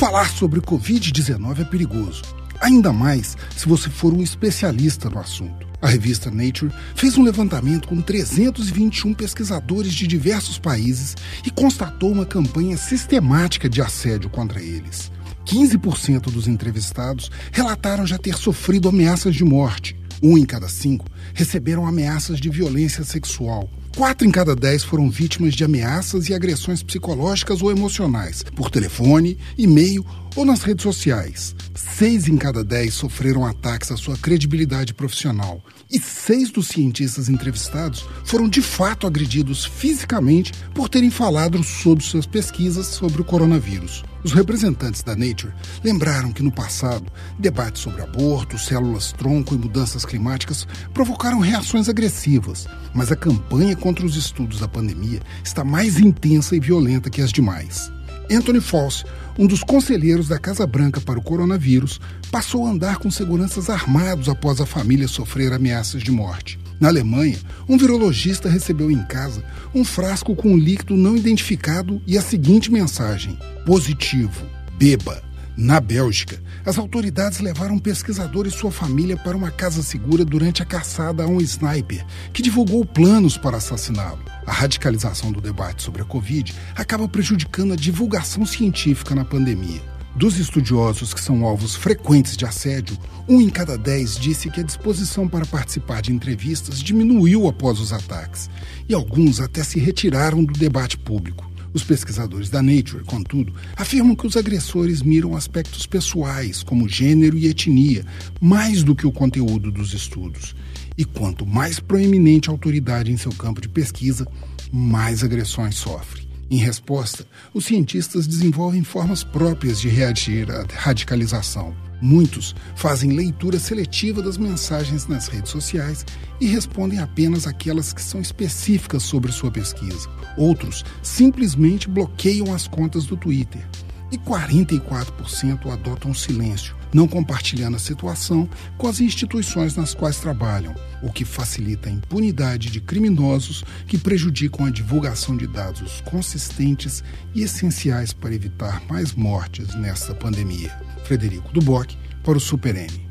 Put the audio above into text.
Falar sobre Covid-19 é perigoso, ainda mais se você for um especialista no assunto. A revista Nature fez um levantamento com 321 pesquisadores de diversos países e constatou uma campanha sistemática de assédio contra eles. 15% dos entrevistados relataram já ter sofrido ameaças de morte. Um em cada cinco receberam ameaças de violência sexual. Quatro em cada dez foram vítimas de ameaças e agressões psicológicas ou emocionais, por telefone, e-mail ou nas redes sociais. Seis em cada dez sofreram ataques à sua credibilidade profissional. E seis dos cientistas entrevistados foram de fato agredidos fisicamente por terem falado sobre suas pesquisas sobre o coronavírus. Os representantes da Nature lembraram que no passado, debates sobre aborto, células tronco e mudanças climáticas provocaram reações agressivas, mas a campanha contra os estudos da pandemia está mais intensa e violenta que as demais. Anthony Fauci, um dos conselheiros da Casa Branca para o coronavírus, passou a andar com seguranças armados após a família sofrer ameaças de morte. Na Alemanha, um virologista recebeu em casa um frasco com um líquido não identificado e a seguinte mensagem: positivo, beba. Na Bélgica, as autoridades levaram um pesquisador e sua família para uma casa segura durante a caçada a um sniper que divulgou planos para assassiná-lo. A radicalização do debate sobre a Covid acaba prejudicando a divulgação científica na pandemia. Dos estudiosos que são alvos frequentes de assédio, um em cada dez disse que a disposição para participar de entrevistas diminuiu após os ataques, e alguns até se retiraram do debate público. Os pesquisadores da Nature, contudo, afirmam que os agressores miram aspectos pessoais, como gênero e etnia, mais do que o conteúdo dos estudos. E quanto mais proeminente a autoridade em seu campo de pesquisa, mais agressões sofre. Em resposta, os cientistas desenvolvem formas próprias de reagir à radicalização. Muitos fazem leitura seletiva das mensagens nas redes sociais e respondem apenas aquelas que são específicas sobre sua pesquisa. Outros simplesmente bloqueiam as contas do Twitter. E 44% adotam silêncio, não compartilhando a situação com as instituições nas quais trabalham, o que facilita a impunidade de criminosos que prejudicam a divulgação de dados consistentes e essenciais para evitar mais mortes nesta pandemia. Frederico Duboc, para o Super N.